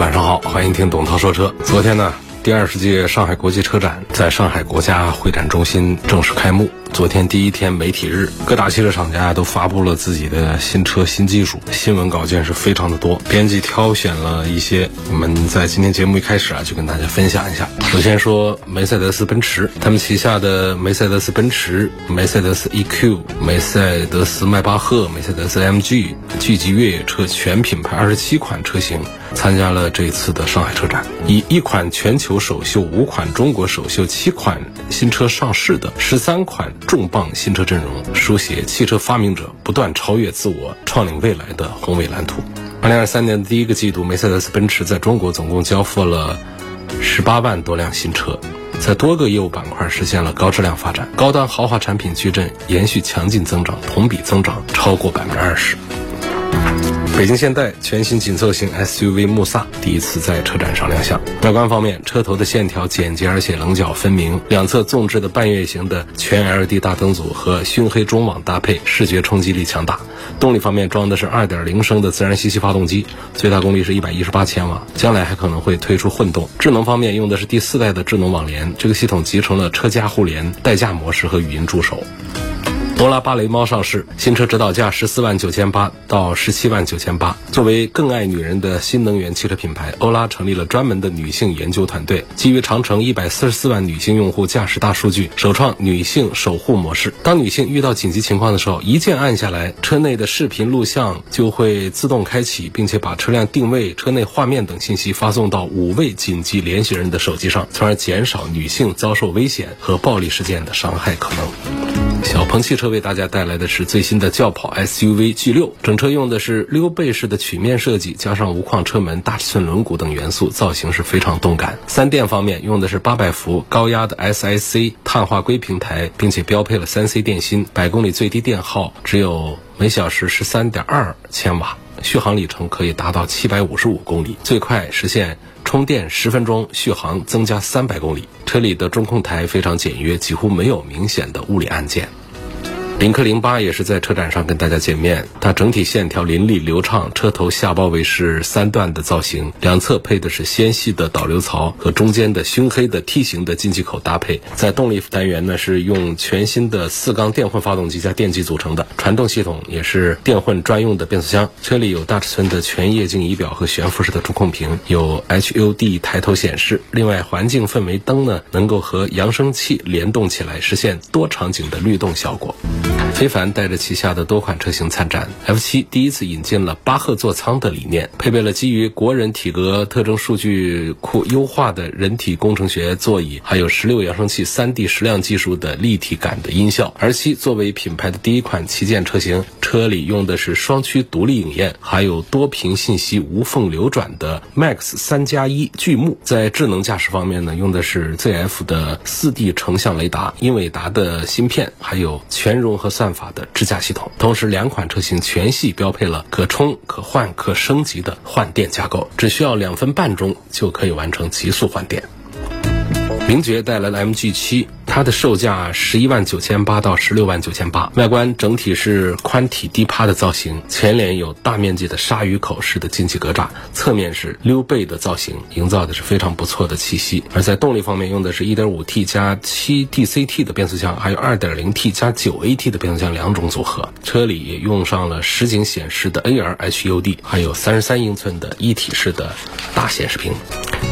晚上好，欢迎听董涛说车。昨天呢，第二十届上海国际车展在上海国家会展中心正式开幕。昨天第一天媒体日，各大汽车厂家都发布了自己的新车新技术，新闻稿件是非常的多。编辑挑选了一些，我们在今天节目一开始啊，就跟大家分享一下。首先说梅赛德斯奔驰，他们旗下的梅赛德斯奔驰、梅赛德斯 EQ、梅赛德斯迈巴赫、梅赛德斯 MG 聚集越野车全品牌二十七款车型参加了这一次的上海车展，以一款全球有首秀、五款中国首秀、七款新车上市的十三款。重磅新车阵容，书写汽车发明者不断超越自我、创领未来的宏伟蓝图。二零二三年的第一个季度，梅赛德斯奔驰在中国总共交付了十八万多辆新车，在多个业务板块实现了高质量发展，高端豪华产品矩阵延续强劲增长，同比增长超过百分之二十。北京现代全新紧凑型 SUV 穆萨第一次在车展上亮相。外观方面，车头的线条简洁而且棱角分明，两侧纵置的半月形的全 LED 大灯组和熏黑中网搭配，视觉冲击力强大。动力方面，装的是2.0升的自然吸气发动机，最大功率是一百一十八千瓦，将来还可能会推出混动。智能方面，用的是第四代的智能网联，这个系统集成了车家互联、代驾模式和语音助手。欧拉芭蕾猫上市，新车指导价十四万九千八到十七万九千八。作为更爱女人的新能源汽车品牌，欧拉成立了专门的女性研究团队，基于长城一百四十四万女性用户驾驶大数据，首创女性守护模式。当女性遇到紧急情况的时候，一键按下来，车内的视频录像就会自动开启，并且把车辆定位、车内画面等信息发送到五位紧急联系人的手机上，从而减少女性遭受危险和暴力事件的伤害可能。小鹏汽车为大家带来的是最新的轿跑 SUV G6，整车用的是溜背式的曲面设计，加上无框车门、大尺寸轮毂等元素，造型是非常动感。三电方面用的是八百伏高压的 SiC 碳化硅平台，并且标配了三 C 电芯，百公里最低电耗只有每小时十三点二千瓦，续航里程可以达到七百五十五公里，最快实现。充电十分钟，续航增加三百公里。车里的中控台非常简约，几乎没有明显的物理按键。领克零八也是在车展上跟大家见面，它整体线条凌厉流畅，车头下包围是三段的造型，两侧配的是纤细的导流槽和中间的熏黑的梯形的进气口搭配。在动力单元呢，是用全新的四缸电混发动机加电机组成的，传动系统也是电混专用的变速箱。车里有大尺寸的全液晶仪表和悬浮式的触控屏，有 HUD 抬头显示。另外，环境氛围灯呢，能够和扬声器联动起来，实现多场景的律动效果。非凡带着旗下的多款车型参展，F7 第一次引进了巴赫座舱的理念，配备了基于国人体格特征数据库优化的人体工程学座椅，还有十六扬声器 3D 矢量技术的立体感的音效。R7 作为品牌的第一款旗舰车型，车里用的是双区独立影院，还有多屏信息无缝流转的 Max 三加一巨幕。在智能驾驶方面呢，用的是 ZF 的 4D 成像雷达、英伟达的芯片，还有全容综合算法的支架系统，同时两款车型全系标配了可充、可换、可升级的换电架构，只需要两分半钟就可以完成极速换电。名爵带来了 MG7。它的售价十一万九千八到十六万九千八，外观整体是宽体低趴的造型，前脸有大面积的鲨鱼口式的进气格栅，侧面是溜背的造型，营造的是非常不错的气息。而在动力方面，用的是一点五 T 加七 DCT 的变速箱，还有二点零 T 加九 AT 的变速箱两种组合。车里也用上了实景显示的 AR HUD，还有三十三英寸的一体式的大显示屏。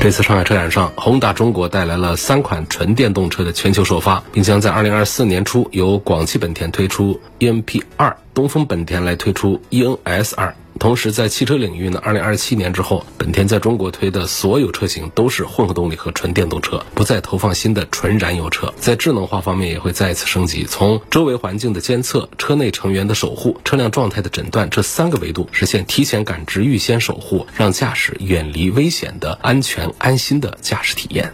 这次上海车展上，宏达中国带来了三款纯电动车的全球首发，并将在二零二四年初由广汽本田推出 EMP 二。东风本田来推出 ENS 二。同时，在汽车领域呢，二零二七年之后，本田在中国推的所有车型都是混合动力和纯电动车，不再投放新的纯燃油车。在智能化方面也会再一次升级，从周围环境的监测、车内成员的守护、车辆状态的诊断这三个维度，实现提前感知、预先守护，让驾驶远离危险的安全安心的驾驶体验。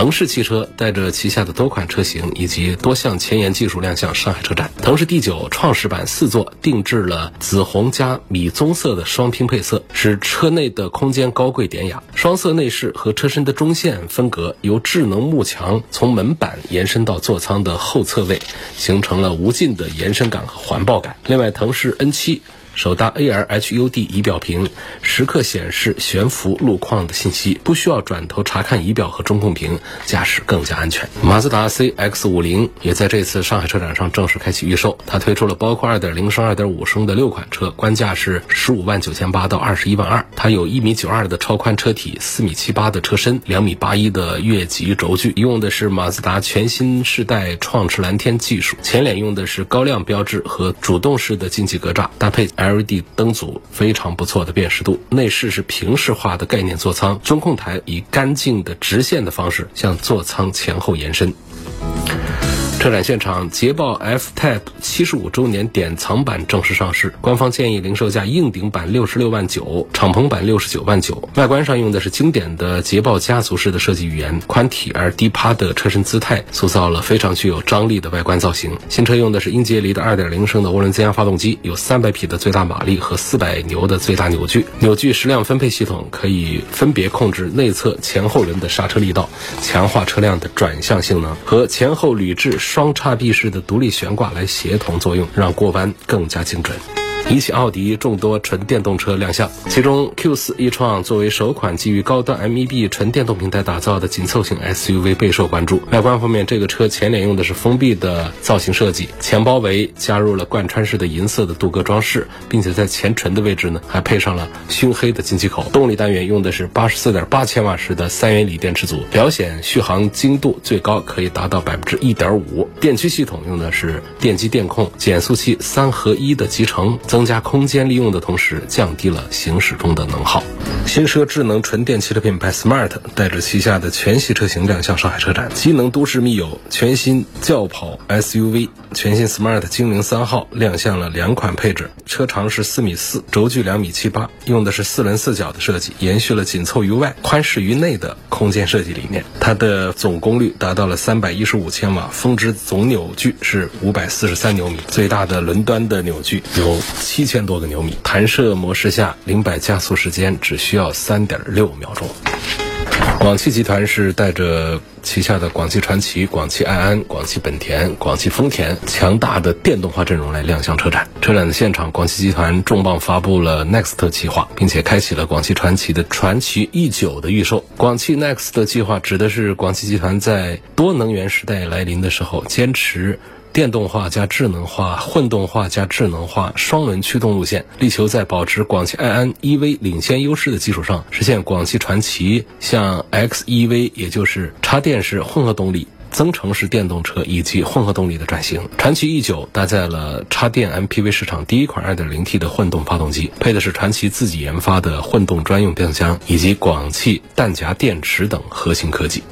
腾势汽车带着旗下的多款车型以及多项前沿技术亮相上海车展。腾势 D9 创始版四座定制了紫红加米棕色的双拼配色，使车内的空间高贵典雅。双色内饰和车身的中线分隔由智能幕墙从门板延伸到座舱的后侧位，形成了无尽的延伸感和环抱感。另外，腾势 N7。首搭 AR HUD 仪表屏，时刻显示悬浮路况的信息，不需要转头查看仪表和中控屏，驾驶更加安全。马自达 CX-50 也在这次上海车展上正式开启预售，它推出了包括2.0升、2.5升的六款车，官价是十五万九千八到二十一万二。它有一米九二的超宽车体，四米七八的车身，两米八一的越级轴距，用的是马自达全新世代创驰蓝天技术，前脸用的是高亮标志和主动式的进气格栅，搭配。LED 灯组非常不错的辨识度，内饰是平视化的概念座舱，中控台以干净的直线的方式向座舱前后延伸。车展现场，捷豹 F-Type 七十五周年典藏版正式上市，官方建议零售价硬顶版六十六万九，敞篷版六十九万九。外观上用的是经典的捷豹家族式的设计语言，宽体而低趴的车身姿态，塑造了非常具有张力的外观造型。新车用的是英杰力的二点零升的涡轮增压发动机，有三百匹的最大马力和四百牛的最大扭矩。扭矩矢量分配系统可以分别控制内侧前后轮的刹车力道，强化车辆的转向性能和前后铝制。双叉臂式的独立悬挂来协同作用，让过弯更加精准。一汽奥迪众多纯电动车亮相，其中 Q4 e-tron 作为首款基于高端 MEB 纯电动平台打造的紧凑型 SUV 备受关注。外观方面，这个车前脸用的是封闭的造型设计，前包围加入了贯穿式的银色的镀铬装饰，并且在前唇的位置呢还配上了熏黑的进气口。动力单元用的是八十四点八千瓦时的三元锂电池组，表显续航精度最高可以达到百分之一点五。电驱系统用的是电机电控减速器三合一的集成。增加空间利用的同时，降低了行驶中的能耗。新奢智能纯电汽车品牌 Smart 带着旗下的全系车型亮相上海车展，机能都市密友全新轿跑 SUV，全新 Smart 精灵三号亮相了两款配置，车长是四米四，轴距两米七八，用的是四轮四角的设计，延续了紧凑于外、宽适于内的空间设计理念。它的总功率达到了三百一十五千瓦，峰值总扭矩是五百四十三牛米，最大的轮端的扭矩有。七千多个牛米，弹射模式下零百加速时间只需要三点六秒钟。广汽集团是带着旗下的广汽传祺、广汽埃安、广汽本田、广汽丰田强大的电动化阵容来亮相车展。车展的现场，广汽集团重磅发布了 Next 计划，并且开启了广汽传祺的传祺 E9 的预售。广汽 Next 计划指的是广汽集团在多能源时代来临的时候，坚持。电动化加智能化、混动化加智能化双轮驱动路线，力求在保持广汽埃安 EV 领先优势的基础上，实现广汽传祺向 XEV，也就是插电式混合动力、增程式电动车以及混合动力的转型。传祺 E9 搭载了插电 MPV 市场第一款 2.0T 的混动发动机，配的是传祺自己研发的混动专用变速箱以及广汽弹夹电池等核心科技。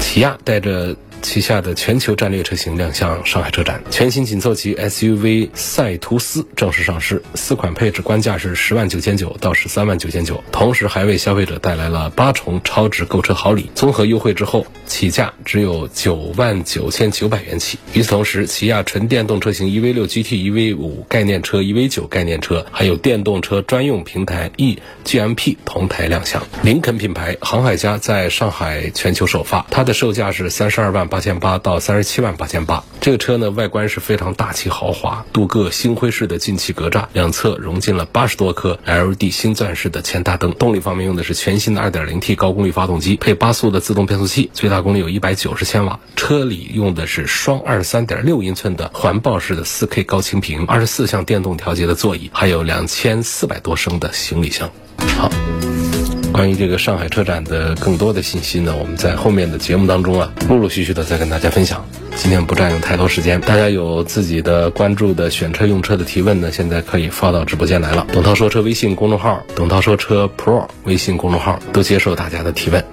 起亚带着。旗下的全球战略车型亮相上海车展，全新紧凑级 SUV 赛图斯正式上市，四款配置官价是十万九千九到十三万九千九，同时还为消费者带来了八重超值购车好礼，综合优惠之后起价只有九万九千九百元起。与此同时，起亚纯电动车型 EV 六 GT、EV 五概念车、EV 九概念车，还有电动车专用平台 eGMP 同台亮相。林肯品牌航海家在上海全球首发，它的售价是三十二万。八千八到三十七万八千八，这个车呢外观是非常大气豪华，镀铬星辉式的进气格栅，两侧融进了八十多颗 LED 星钻式的前大灯。动力方面用的是全新的二点零 T 高功率发动机，配八速的自动变速器，最大功率有一百九十千瓦。车里用的是双二十三点六英寸的环抱式的四 K 高清屏，二十四项电动调节的座椅，还有两千四百多升的行李箱。好。关于这个上海车展的更多的信息呢，我们在后面的节目当中啊，陆陆续续的再跟大家分享。今天不占用太多时间，大家有自己的关注的选车用车的提问呢，现在可以发到直播间来了。董涛说车微信公众号，董涛说车 Pro 微信公众号都接受大家的提问。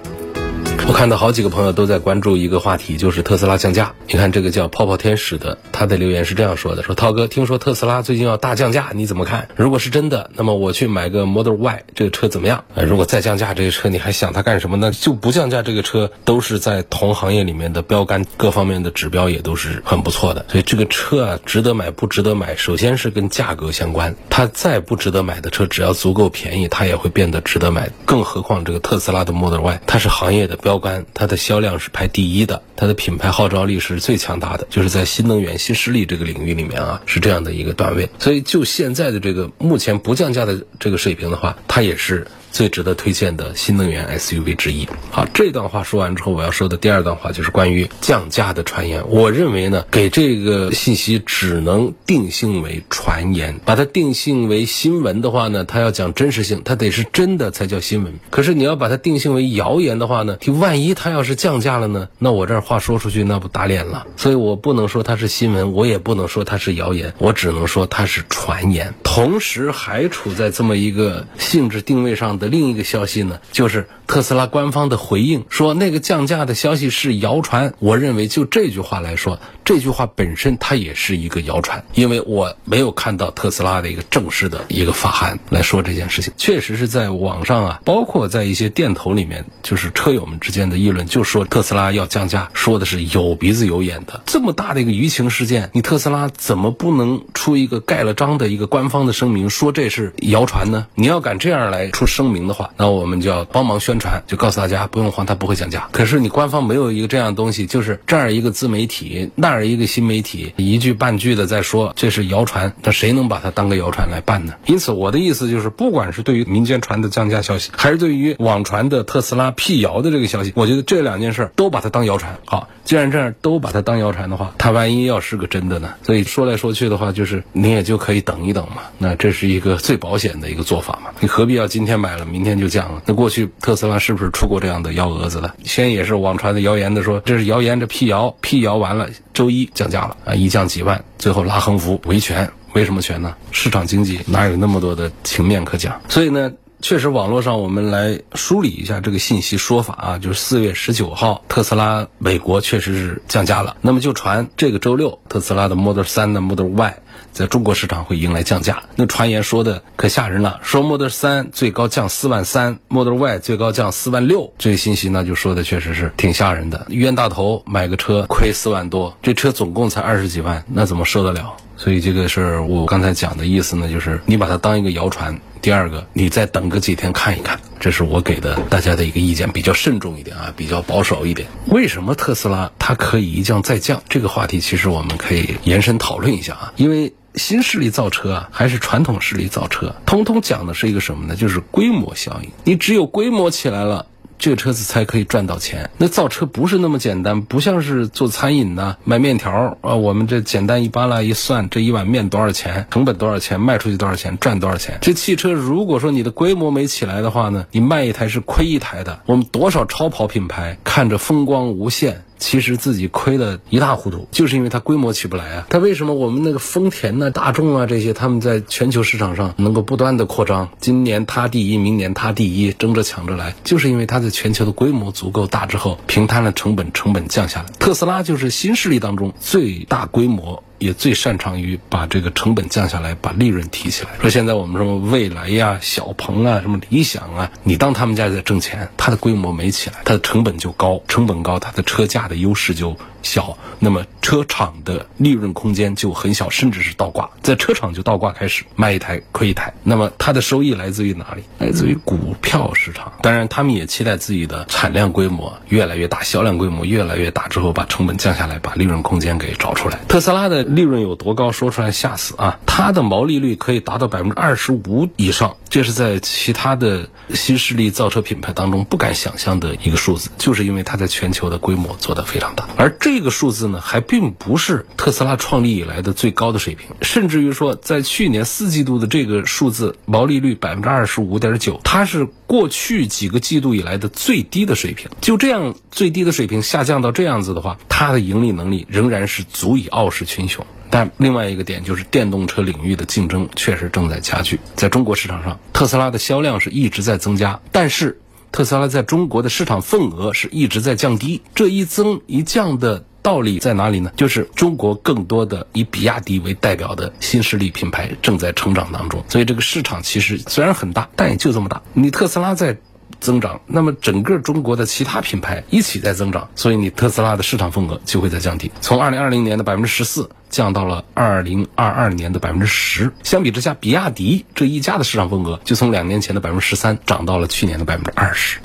我看到好几个朋友都在关注一个话题，就是特斯拉降价。你看这个叫泡泡天使的，他的留言是这样说的：说涛哥，听说特斯拉最近要大降价，你怎么看？如果是真的，那么我去买个 Model Y 这个车怎么样？呃，如果再降价，这个车你还想它干什么呢？就不降价，这个车都是在同行业里面的标杆，各方面的指标也都是很不错的。所以这个车啊，值得买不值得买，首先是跟价格相关。它再不值得买的车，只要足够便宜，它也会变得值得买。更何况这个特斯拉的 Model Y，它是行业的标。杆，它的销量是排第一的，它的品牌号召力是最强大的，就是在新能源新势力这个领域里面啊，是这样的一个段位。所以就现在的这个目前不降价的这个水平的话，它也是。最值得推荐的新能源 SUV 之一。好，这段话说完之后，我要说的第二段话就是关于降价的传言。我认为呢，给这个信息只能定性为传言，把它定性为新闻的话呢，它要讲真实性，它得是真的才叫新闻。可是你要把它定性为谣言的话呢，你万一它要是降价了呢，那我这话说出去那不打脸了。所以我不能说它是新闻，我也不能说它是谣言，我只能说它是传言。同时还处在这么一个性质定位上的。另一个消息呢，就是特斯拉官方的回应说那个降价的消息是谣传。我认为就这句话来说，这句话本身它也是一个谣传，因为我没有看到特斯拉的一个正式的一个发函来说这件事情。确实是在网上啊，包括在一些店头里面，就是车友们之间的议论，就说特斯拉要降价，说的是有鼻子有眼的。这么大的一个舆情事件，你特斯拉怎么不能出一个盖了章的一个官方的声明，说这是谣传呢？你要敢这样来出声明。的话，那我们就要帮忙宣传，就告诉大家不用慌，它不会降价。可是你官方没有一个这样东西，就是这儿一个自媒体，那儿一个新媒体，一句半句的在说这是谣传，那谁能把它当个谣传来办呢？因此，我的意思就是，不管是对于民间传的降价消息，还是对于网传的特斯拉辟谣的这个消息，我觉得这两件事都把它当谣传。好，既然这样都把它当谣传的话，它万一要是个真的呢？所以说来说去的话，就是你也就可以等一等嘛。那这是一个最保险的一个做法嘛。你何必要今天买了？明天就降了。那过去特斯拉是不是出过这样的幺蛾子的？先也是网传的谣言的，说这是谣言，这辟谣，辟谣完了，周一降价了啊，一降几万，最后拉横幅维权，为什么权呢？市场经济哪有那么多的情面可讲？所以呢，确实网络上我们来梳理一下这个信息说法啊，就是四月十九号，特斯拉美国确实是降价了。那么就传这个周六，特斯拉的 Model 三的 Model Y。在中国市场会迎来降价，那传言说的可吓人了，说 Model 三最高降四万三，Model Y 最高降四万六，这个信息呢就说的确实是挺吓人的。冤大头买个车亏四万多，这车总共才二十几万，那怎么受得了？所以这个是我刚才讲的意思呢，就是你把它当一个谣传。第二个，你再等个几天看一看，这是我给的大家的一个意见，比较慎重一点啊，比较保守一点。为什么特斯拉它可以一降再降？这个话题其实我们可以延伸讨论一下啊，因为。新势力造车啊，还是传统势力造车，通通讲的是一个什么呢？就是规模效应。你只有规模起来了。这个车子才可以赚到钱。那造车不是那么简单，不像是做餐饮的卖面条啊。我们这简单一扒拉一算，这一碗面多少钱？成本多少钱？卖出去多少钱？赚多少钱？这汽车如果说你的规模没起来的话呢，你卖一台是亏一台的。我们多少超跑品牌看着风光无限。其实自己亏得一塌糊涂，就是因为它规模起不来啊。它为什么我们那个丰田呢、大众啊这些，他们在全球市场上能够不断的扩张？今年它第一，明年它第一，争着抢着来，就是因为它在全球的规模足够大之后，平摊了成本，成本降下来。特斯拉就是新势力当中最大规模。也最擅长于把这个成本降下来，把利润提起来。说现在我们什么蔚来呀、小鹏啊、什么理想啊，你当他们家在挣钱，它的规模没起来，它的成本就高，成本高，它的车价的优势就。小，那么车厂的利润空间就很小，甚至是倒挂，在车厂就倒挂开始卖一台亏一台。那么它的收益来自于哪里？来自于股票市场。当然，他们也期待自己的产量规模越来越大，销量规模越来越大之后，把成本降下来，把利润空间给找出来。特斯拉的利润有多高？说出来吓死啊！它的毛利率可以达到百分之二十五以上。这是在其他的新势力造车品牌当中不敢想象的一个数字，就是因为它在全球的规模做得非常大。而这个数字呢，还并不是特斯拉创立以来的最高的水平，甚至于说，在去年四季度的这个数字毛利率百分之二十五点九，它是过去几个季度以来的最低的水平。就这样最低的水平下降到这样子的话，它的盈利能力仍然是足以傲视群雄。但另外一个点就是电动车领域的竞争确实正在加剧，在中国市场上，特斯拉的销量是一直在增加，但是特斯拉在中国的市场份额是一直在降低。这一增一降的道理在哪里呢？就是中国更多的以比亚迪为代表的新势力品牌正在成长当中，所以这个市场其实虽然很大，但也就这么大。你特斯拉在。增长，那么整个中国的其他品牌一起在增长，所以你特斯拉的市场份额就会在降低，从二零二零年的百分之十四降到了二零二二年的百分之十。相比之下，比亚迪这一家的市场份额就从两年前的百分之十三涨到了去年的百分之二十。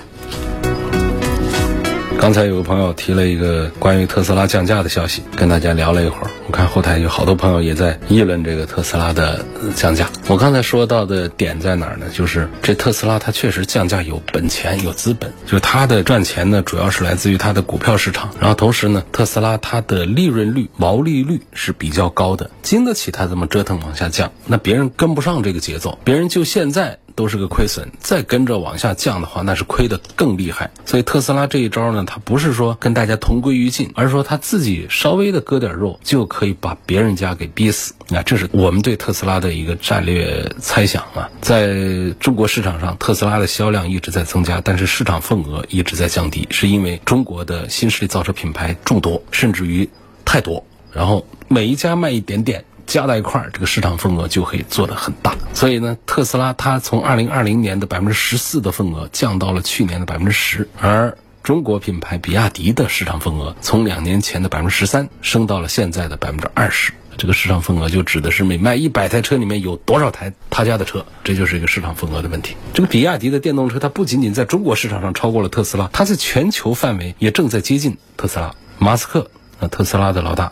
刚才有个朋友提了一个关于特斯拉降价的消息，跟大家聊了一会儿。我看后台有好多朋友也在议论这个特斯拉的降价。我刚才说到的点在哪儿呢？就是这特斯拉它确实降价有本钱有资本，就是它的赚钱呢主要是来自于它的股票市场。然后同时呢，特斯拉它的利润率、毛利率是比较高的，经得起它这么折腾往下降。那别人跟不上这个节奏，别人就现在。都是个亏损，再跟着往下降的话，那是亏得更厉害。所以特斯拉这一招呢，它不是说跟大家同归于尽，而是说他自己稍微的割点肉，就可以把别人家给逼死。那这是我们对特斯拉的一个战略猜想啊。在中国市场上，特斯拉的销量一直在增加，但是市场份额一直在降低，是因为中国的新势力造车品牌众多，甚至于太多，然后每一家卖一点点。加在一块儿，这个市场份额就可以做得很大。所以呢，特斯拉它从二零二零年的百分之十四的份额降到了去年的百分之十，而中国品牌比亚迪的市场份额从两年前的百分之十三升到了现在的百分之二十。这个市场份额就指的是每卖一百台车里面有多少台他家的车，这就是一个市场份额的问题。这个比亚迪的电动车，它不仅仅在中国市场上超过了特斯拉，它在全球范围也正在接近特斯拉。马斯克，呃，特斯拉的老大，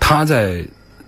他在。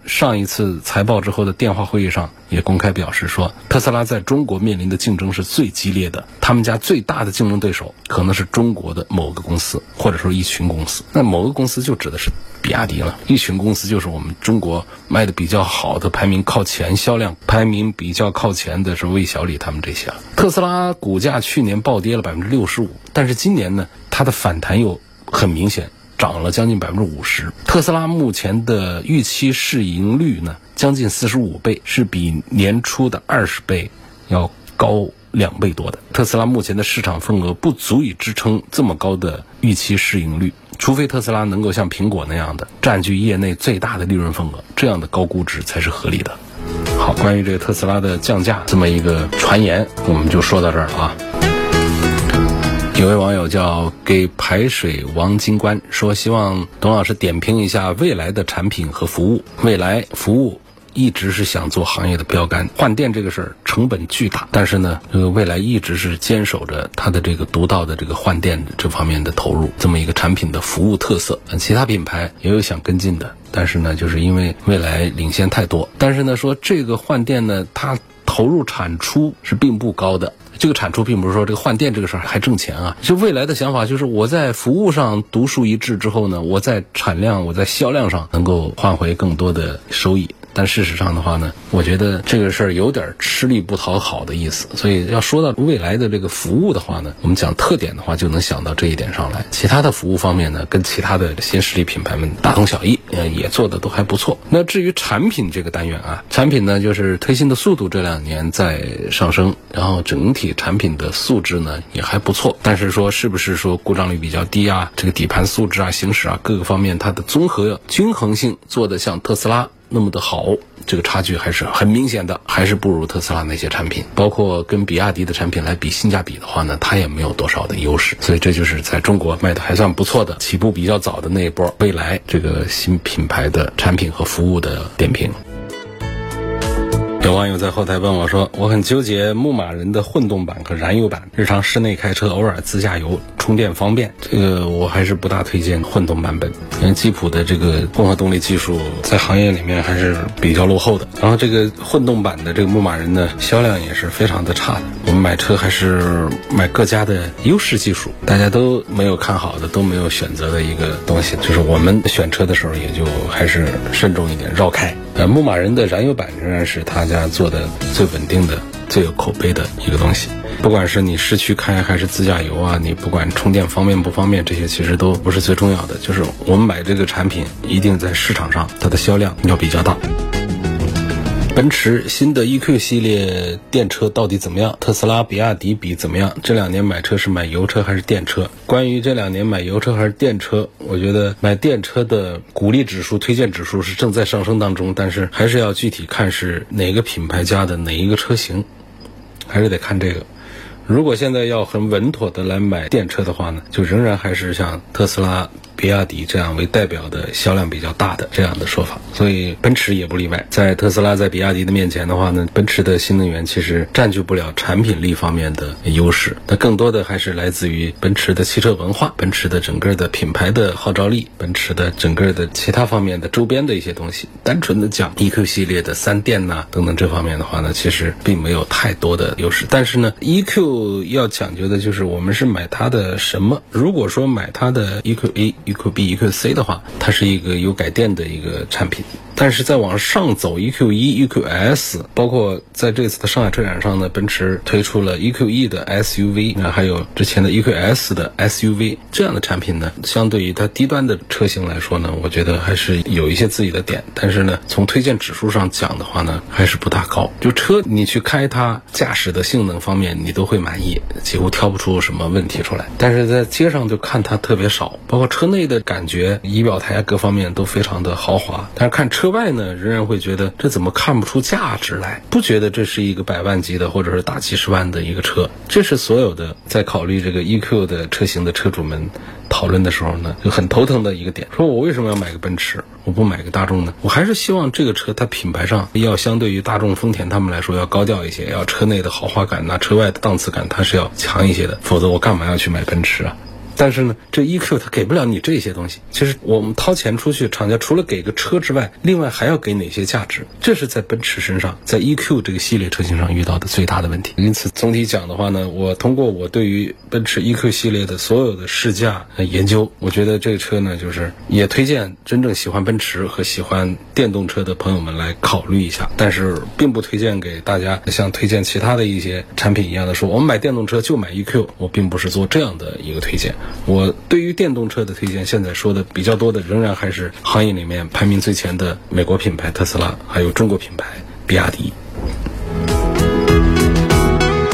上一次财报之后的电话会议上，也公开表示说，特斯拉在中国面临的竞争是最激烈的。他们家最大的竞争对手可能是中国的某个公司，或者说一群公司。那某个公司就指的是比亚迪了，一群公司就是我们中国卖的比较好的、排名靠前、销量排名比较靠前的是魏小李他们这些了。特斯拉股价去年暴跌了百分之六十五，但是今年呢，它的反弹又很明显。涨了将近百分之五十。特斯拉目前的预期市盈率呢，将近四十五倍，是比年初的二十倍要高两倍多的。特斯拉目前的市场份额不足以支撑这么高的预期市盈率，除非特斯拉能够像苹果那样的占据业内最大的利润份额，这样的高估值才是合理的。好，关于这个特斯拉的降价这么一个传言，我们就说到这儿了啊。有位网友叫给排水王金冠说，希望董老师点评一下未来的产品和服务。未来服务一直是想做行业的标杆，换电这个事儿成本巨大，但是呢，这个未来一直是坚守着它的这个独到的这个换电这方面的投入，这么一个产品的服务特色。其他品牌也有想跟进的，但是呢，就是因为未来领先太多，但是呢，说这个换电呢，它投入产出是并不高的。这个产出并不是说这个换电这个事儿还挣钱啊，就未来的想法就是我在服务上独树一帜之后呢，我在产量、我在销量上能够换回更多的收益。但事实上的话呢，我觉得这个事儿有点吃力不讨好的意思。所以要说到未来的这个服务的话呢，我们讲特点的话，就能想到这一点上来。其他的服务方面呢，跟其他的新势力品牌们大同小异，呃，也做的都还不错。那至于产品这个单元啊，产品呢就是推新的速度这两年在上升，然后整体产品的素质呢也还不错。但是说是不是说故障率比较低啊，这个底盘素质啊、行驶啊各个方面它的综合均衡性做的像特斯拉。那么的好，这个差距还是很明显的，还是不如特斯拉那些产品。包括跟比亚迪的产品来比性价比的话呢，它也没有多少的优势。所以这就是在中国卖的还算不错的、起步比较早的那一波未来这个新品牌的产品和服务的点评。有网友在后台问我说：“我很纠结牧马人的混动版和燃油版，日常室内开车偶尔自驾游充电方便。这个我还是不大推荐混动版本，因为吉普的这个混合动力技术在行业里面还是比较落后的。然后这个混动版的这个牧马人呢，销量也是非常的差的。我们买车还是买各家的优势技术，大家都没有看好的，都没有选择的一个东西，就是我们选车的时候也就还是慎重一点，绕开。呃，牧马人的燃油版仍然是他家做的最稳定的、最有口碑的一个东西。不管是你市区开还是自驾游啊，你不管充电方便不方便，这些其实都不是最重要的。就是我们买这个产品，一定在市场上它的销量要比较大。奔驰新的 EQ 系列电车到底怎么样？特斯拉、比亚迪比怎么样？这两年买车是买油车还是电车？关于这两年买油车还是电车，我觉得买电车的鼓励指数、推荐指数是正在上升当中，但是还是要具体看是哪个品牌家的哪一个车型，还是得看这个。如果现在要很稳妥的来买电车的话呢，就仍然还是像特斯拉。比亚迪这样为代表的销量比较大的这样的说法，所以奔驰也不例外。在特斯拉在比亚迪的面前的话呢，奔驰的新能源其实占据不了产品力方面的优势，它更多的还是来自于奔驰的汽车文化、奔驰的整个的品牌的号召力、奔驰的整个的其他方面的周边的一些东西。单纯的讲 EQ 系列的三电呐等等这方面的话呢，其实并没有太多的优势。但是呢，EQ 要讲究的就是我们是买它的什么？如果说买它的 EQ A。EQ B、EQ C 的话，它是一个有改电的一个产品。但是再往上走，E Q E、EQ S，包括在这次的上海车展上呢，奔驰推出了 EQ E 的 SUV，那还有之前的 EQ S 的 SUV 这样的产品呢，相对于它低端的车型来说呢，我觉得还是有一些自己的点。但是呢，从推荐指数上讲的话呢，还是不大高。就车你去开它，驾驶的性能方面你都会满意，几乎挑不出什么问题出来。但是在街上就看它特别少，包括车内的感觉，仪表台各方面都非常的豪华，但是看车。外呢，仍然会觉得这怎么看不出价值来？不觉得这是一个百万级的，或者是大几十万的一个车？这是所有的在考虑这个 EQ 的车型的车主们讨论的时候呢，就很头疼的一个点。说我为什么要买个奔驰，我不买个大众呢？我还是希望这个车它品牌上要相对于大众、丰田他们来说要高调一些，要车内的豪华感呐，车外的档次感它是要强一些的。否则我干嘛要去买奔驰啊？但是呢，这 EQ 它给不了你这些东西。其实我们掏钱出去，厂家除了给个车之外，另外还要给哪些价值？这是在奔驰身上，在 EQ 这个系列车型上遇到的最大的问题。因此，总体讲的话呢，我通过我对于奔驰 EQ 系列的所有的试驾研究，我觉得这个车呢，就是也推荐真正喜欢奔驰和喜欢电动车的朋友们来考虑一下。但是，并不推荐给大家像推荐其他的一些产品一样的说，我们买电动车就买 EQ。我并不是做这样的一个推荐。我对于电动车的推荐，现在说的比较多的，仍然还是行业里面排名最前的美国品牌特斯拉，还有中国品牌比亚迪。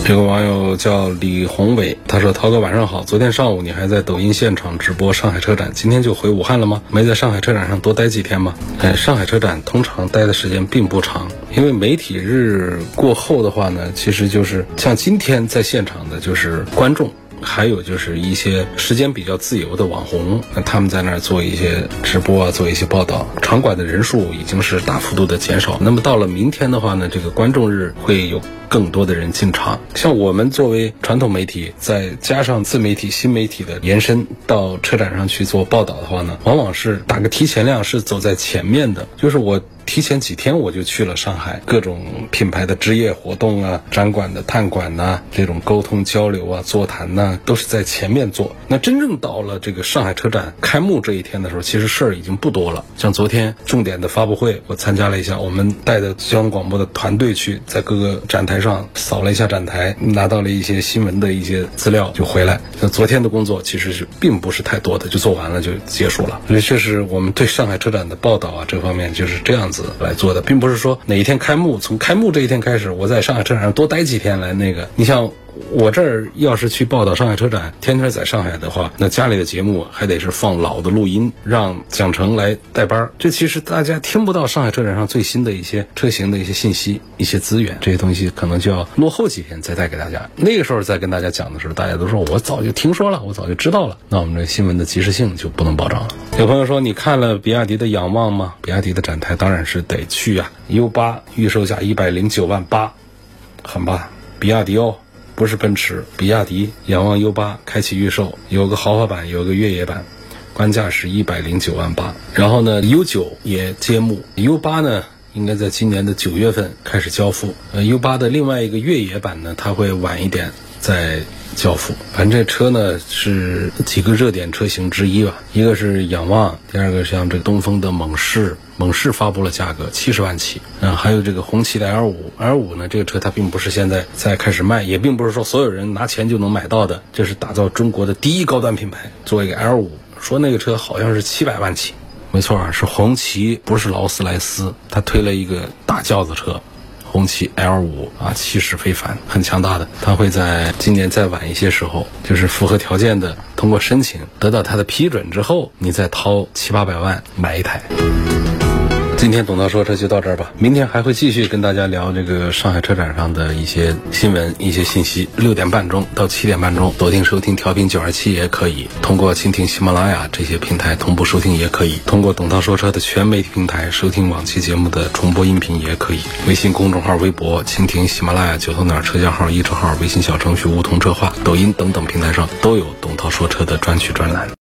这个网友叫李宏伟，他说：“涛哥晚上好，昨天上午你还在抖音现场直播上海车展，今天就回武汉了吗？没在上海车展上多待几天吗？”哎，上海车展通常待的时间并不长，因为媒体日过后的话呢，其实就是像今天在现场的，就是观众。还有就是一些时间比较自由的网红，那他们在那儿做一些直播啊，做一些报道。场馆的人数已经是大幅度的减少。那么到了明天的话呢，这个观众日会有更多的人进场。像我们作为传统媒体，再加上自媒体、新媒体的延伸，到车展上去做报道的话呢，往往是打个提前量，是走在前面的。就是我。提前几天我就去了上海，各种品牌的职业活动啊、展馆的探馆呐，这种沟通交流啊、座谈呐，都是在前面做。那真正到了这个上海车展开幕这一天的时候，其实事儿已经不多了。像昨天重点的发布会，我参加了一下，我们带着交通广播的团队去，在各个展台上扫了一下展台，拿到了一些新闻的一些资料，就回来。那昨天的工作其实是并不是太多的，就做完了就结束了。那确实我们对上海车展的报道啊，这方面就是这样子。来做的，并不是说哪一天开幕，从开幕这一天开始，我在上海车展上多待几天来那个。你像我这儿要是去报道上海车展，天天在上海的话，那家里的节目还得是放老的录音，让蒋成来带班。这其实大家听不到上海车展上最新的一些车型的一些信息、一些资源，这些东西可能就要落后几天再带给大家。那个时候再跟大家讲的时候，大家都说我早就听说了，我早就知道了。那我们这新闻的及时性就不能保障了。有朋友说，你看了比亚迪的仰望吗？比亚迪的展台当然是得去呀、U 八预售价一百零九万八，很棒，比亚迪哦。不是奔驰，比亚迪仰望 U 八开启预售，有个豪华版，有个越野版，官价是一百零九万八。然后呢，U 九也揭幕，U 八呢应该在今年的九月份开始交付。呃，U 八的另外一个越野版呢，它会晚一点在交付。反正这车呢是几个热点车型之一吧，一个是仰望，第二个像这个东风的猛士。猛士发布了价格七十万起，嗯，还有这个红旗的 L 五，L 五呢，这个车它并不是现在在开始卖，也并不是说所有人拿钱就能买到的，这是打造中国的第一高端品牌，做一个 L 五，说那个车好像是七百万起，没错啊，是红旗，不是劳斯莱斯，它推了一个大轿子车。红旗 L 五啊，气势非凡，很强大的。它会在今年再晚一些时候，就是符合条件的，通过申请得到它的批准之后，你再掏七八百万买一台。今天董涛说车就到这儿吧，明天还会继续跟大家聊这个上海车展上的一些新闻、一些信息。六点半钟到七点半钟，锁定收听调频九二七也可以，通过蜻蜓、喜马拉雅这些平台同步收听也可以，通过董涛说车的全媒体平台收听往期节目的重播音频也可以。微信公众号、微博、蜻蜓、喜马拉雅、九头鸟车架号、一车号、微信小程序梧桐车话、抖音等等平台上都有董涛说车的专区专栏。